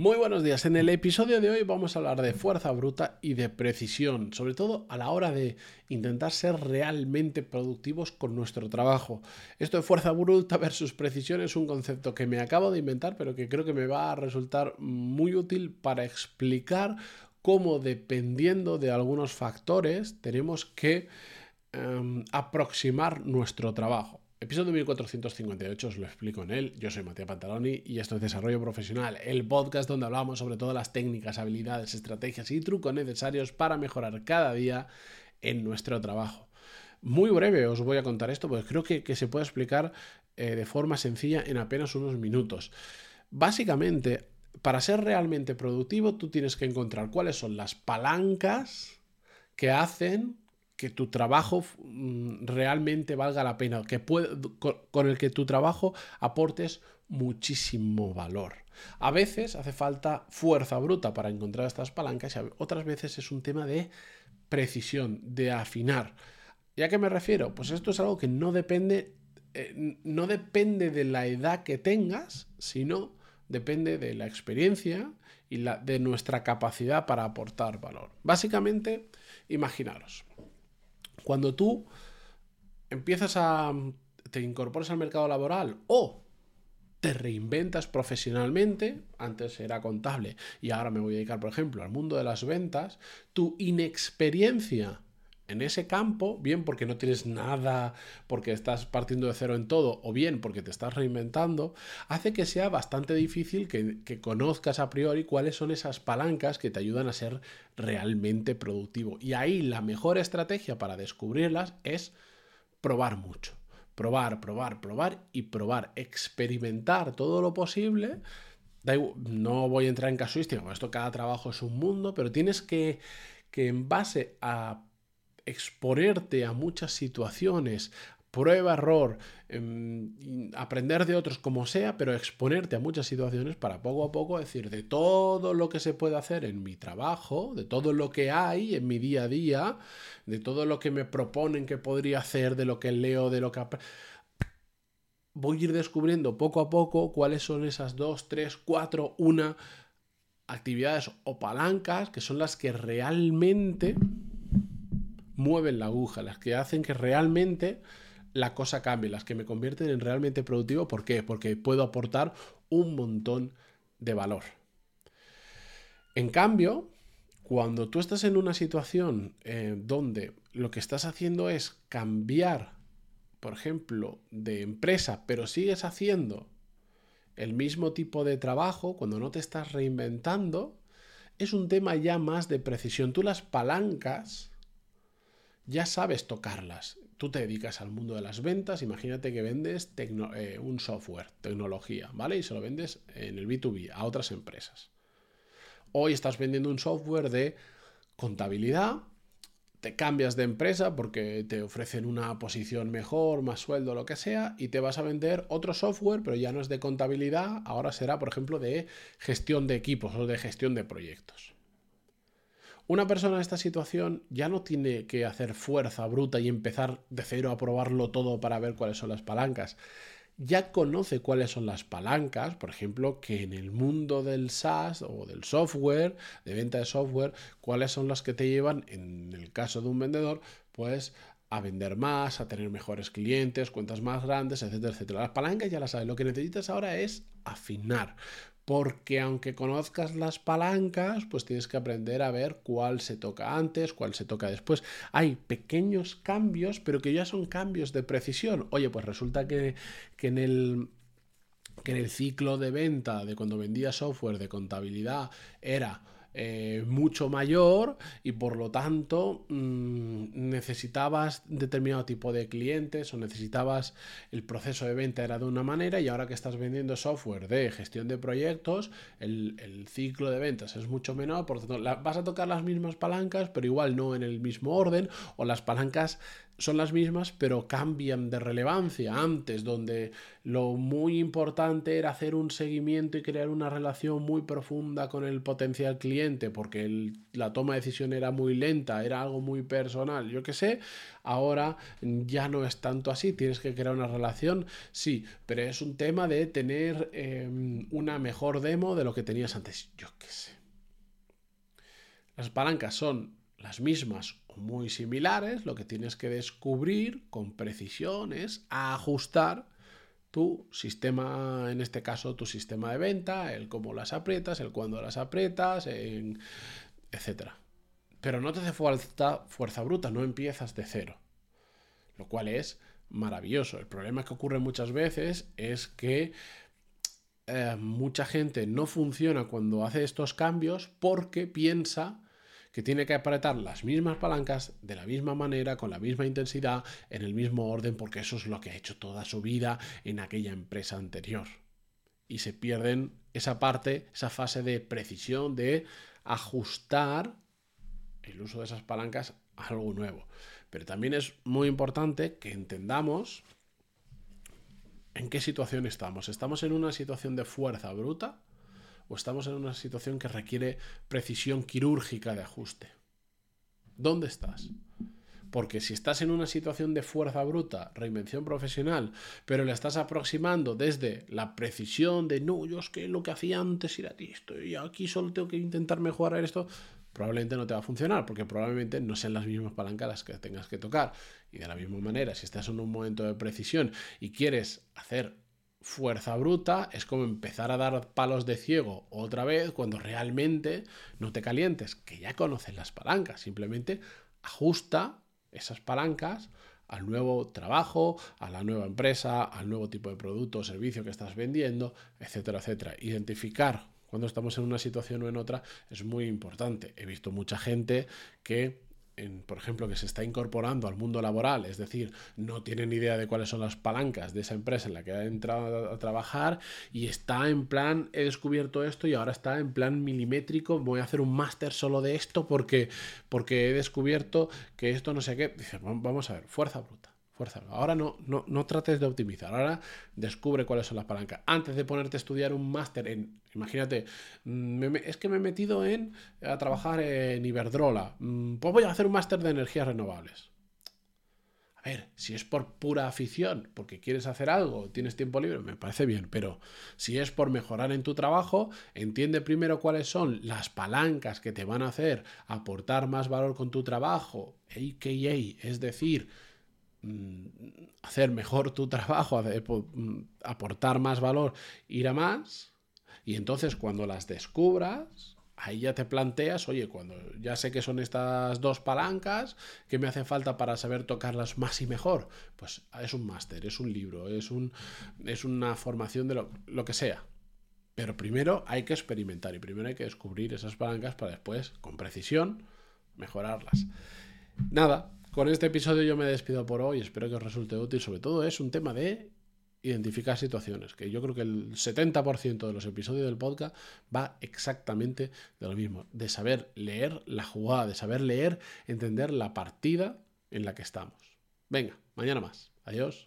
Muy buenos días. En el episodio de hoy vamos a hablar de fuerza bruta y de precisión, sobre todo a la hora de intentar ser realmente productivos con nuestro trabajo. Esto de fuerza bruta versus precisión es un concepto que me acabo de inventar, pero que creo que me va a resultar muy útil para explicar cómo dependiendo de algunos factores tenemos que em, aproximar nuestro trabajo. Episodio 1458, os lo explico en él. Yo soy Matías Pantaloni y esto es Desarrollo Profesional, el podcast donde hablamos sobre todas las técnicas, habilidades, estrategias y trucos necesarios para mejorar cada día en nuestro trabajo. Muy breve os voy a contar esto, porque creo que, se puede explicar eh, de forma sencilla en apenas unos minutos. Básicamente, para ser realmente productivo, tú tienes que encontrar cuáles son las palancas que hacen que tu trabajo mm, realmente valga la pena, que con el que tu trabajo aportes muchísimo valor. A veces hace falta fuerza bruta para encontrar estas palancas y otras veces es un tema de precisión, de afinar. ¿Y a qué me refiero? Pues esto es algo que no depende, eh, no depende de la edad que tengas, sino depende de la experiencia y de nuestra capacidad para aportar valor. Básicamente, imaginaros, cuando tú empiezas a... te incorporas al mercado laboral o te reinventas profesionalmente, antes era contable y ahora me voy a dedicar, por ejemplo, al mundo de las ventas, tu inexperiencia en ese campo, bien porque no tienes nada, porque estás partiendo de cero en todo, o bien porque te estás reinventando, hace que sea bastante difícil que, conozcas a priori cuáles son esas palancas que te ayudan a ser realmente productivo. Y ahí la mejor estrategia para descubrirlas es probar mucho. Probar, probar, probar y probar. Experimentar todo lo posible. No voy a entrar en casuística, esto cada trabajo es un mundo, pero tienes que, que en base a exponerte a muchas situaciones, prueba, error, em, aprender de otros como sea, pero exponerte a muchas situaciones para poco a poco decir de todo lo que se puede hacer en mi trabajo, de todo lo que hay en mi día a día, de todo lo que me proponen que podría hacer, de lo que leo, de lo que... Voy a ir descubriendo poco a poco cuáles son esas dos, tres, cuatro, una actividades o palancas que son las que realmente mueven la aguja, las que hacen que realmente la cosa cambie, las que me convierten en realmente productivo. ¿Por qué? Porque puedo aportar un montón de valor. En cambio, cuando tú estás en una situación eh, donde lo que estás haciendo es cambiar, por ejemplo, de empresa, pero sigues haciendo el mismo tipo de trabajo, cuando no te estás reinventando, es un tema ya más de precisión. Tú las palancas ya sabes tocarlas. Tú te dedicas al mundo de las ventas, imagínate que vendes eh, un software, tecnología, ¿vale? Y se lo vendes en el B2B a otras empresas. Hoy estás vendiendo un software de contabilidad, te cambias de empresa porque te ofrecen una posición mejor, más sueldo, lo que sea, y te vas a vender otro software, pero ya no es de contabilidad, ahora será, por ejemplo, de gestión de equipos o de gestión de proyectos. Una persona en esta situación ya no tiene que hacer fuerza bruta y empezar de cero a probarlo todo para ver cuáles son las palancas. Ya conoce cuáles son las palancas, por ejemplo, que en el mundo del SaaS o del software, de venta de software, cuáles son las que te llevan, en el caso de un vendedor, pues a vender más, a tener mejores clientes, cuentas más grandes, etcétera, etcétera. Las palancas ya las sabes. Lo que necesitas ahora es afinar porque aunque conozcas las palancas, pues tienes que aprender a ver cuál se toca antes, cuál se toca después. Hay pequeños cambios, pero que ya son cambios de precisión. Oye, pues resulta que, en el que en el ciclo de venta de cuando vendía software de contabilidad era eh, mucho mayor y por lo tanto mm, necesitabas determinado tipo de clientes o necesitabas el proceso de venta era de una manera y ahora que estás vendiendo software de gestión de proyectos el, ciclo de ventas es mucho menor por lo tanto vas a tocar las mismas palancas pero igual no en el mismo orden o las palancas son las mismas, pero cambian de relevancia. Antes, donde lo muy importante era hacer un seguimiento y crear una relación muy profunda con el potencial cliente, porque la toma de decisión era muy lenta, era algo muy personal, yo qué sé, ahora ya no es tanto así, tienes que crear una relación, sí, pero es un tema de tener em, una mejor demo de lo que tenías antes, yo qué sé. Las palancas son las mismas o muy similares, lo que tienes que descubrir con precisión es ajustar tu sistema, en este caso tu sistema de venta, el cómo las aprietas, el cuándo las aprietas, etc. etcétera. Pero no te hace falta fuerza bruta, no empiezas de cero, lo cual es maravilloso. El problema que ocurre muchas veces es que eh, mucha gente no funciona cuando hace estos cambios porque piensa que tiene que apretar las mismas palancas de la misma manera, con la misma intensidad, en el mismo orden, porque eso es lo que ha hecho toda su vida en aquella empresa anterior. Y se pierden esa parte, esa fase de precisión, de ajustar el uso de esas palancas a algo nuevo. Pero también es muy importante que entendamos en qué situación estamos. ¿Estamos en una situación de fuerza bruta? O estamos en una situación que requiere precisión quirúrgica de ajuste. ¿Dónde estás? Porque si estás en una situación de fuerza bruta, reinvención profesional, pero le estás aproximando desde la precisión de no, yo es que lo que hacía antes era esto y aquí solo tengo que intentar mejorar esto, probablemente no te va a funcionar porque probablemente no sean las mismas palancas que tengas que tocar. Y de la misma manera, si estás en un momento de precisión y quieres hacer fuerza bruta es como empezar a dar palos de ciego otra vez cuando realmente no te calientes, que ya conoces las palancas, simplemente ajusta esas palancas al nuevo trabajo, a la nueva empresa, al nuevo tipo de producto o servicio que estás vendiendo, etcétera, etcétera. Identificar cuando estamos en una situación o en otra es muy importante. He visto mucha gente que por ejemplo, que se está incorporando al mundo laboral, es decir, no tiene ni idea de cuáles son las palancas de esa empresa en la que ha entrado a, trabajar y está en plan, he descubierto esto y ahora está en plan milimétrico, voy a hacer un máster solo de esto porque, porque he descubierto que esto no sé qué. Dice, vamos a ver, fuerza bruta. Ahora no, no, no trates de optimizar, ahora descubre cuáles son las palancas. Antes de ponerte a estudiar un máster en, imagínate, mm, es que me he metido en a trabajar en Iberdrola, mm, pues voy a hacer un máster de energías renovables. A ver, si es por pura afición, porque quieres hacer algo, tienes tiempo libre, me parece bien, pero si es por mejorar en tu trabajo, entiende primero cuáles son las palancas que te van a hacer aportar más valor con tu trabajo, AKA, es decir, hacer mejor tu trabajo, mm, aportar más valor, ir a más. Y entonces cuando las descubras, ahí ya te planteas, oye, cuando ya sé que son estas dos palancas, ¿qué me hace falta para saber tocarlas más y mejor? Pues es un máster, es un libro, es, un, es una formación de lo que sea. Pero primero hay que experimentar y primero hay que descubrir esas palancas para después, con precisión, mejorarlas. Nada, con este episodio yo me despido por hoy, espero que os resulte útil. Sobre todo es un tema de identificar situaciones, que yo creo que el 70% de los episodios del podcast va exactamente de lo mismo, de saber leer la jugada, de saber leer, entender la partida en la que estamos. Venga, mañana más. Adiós.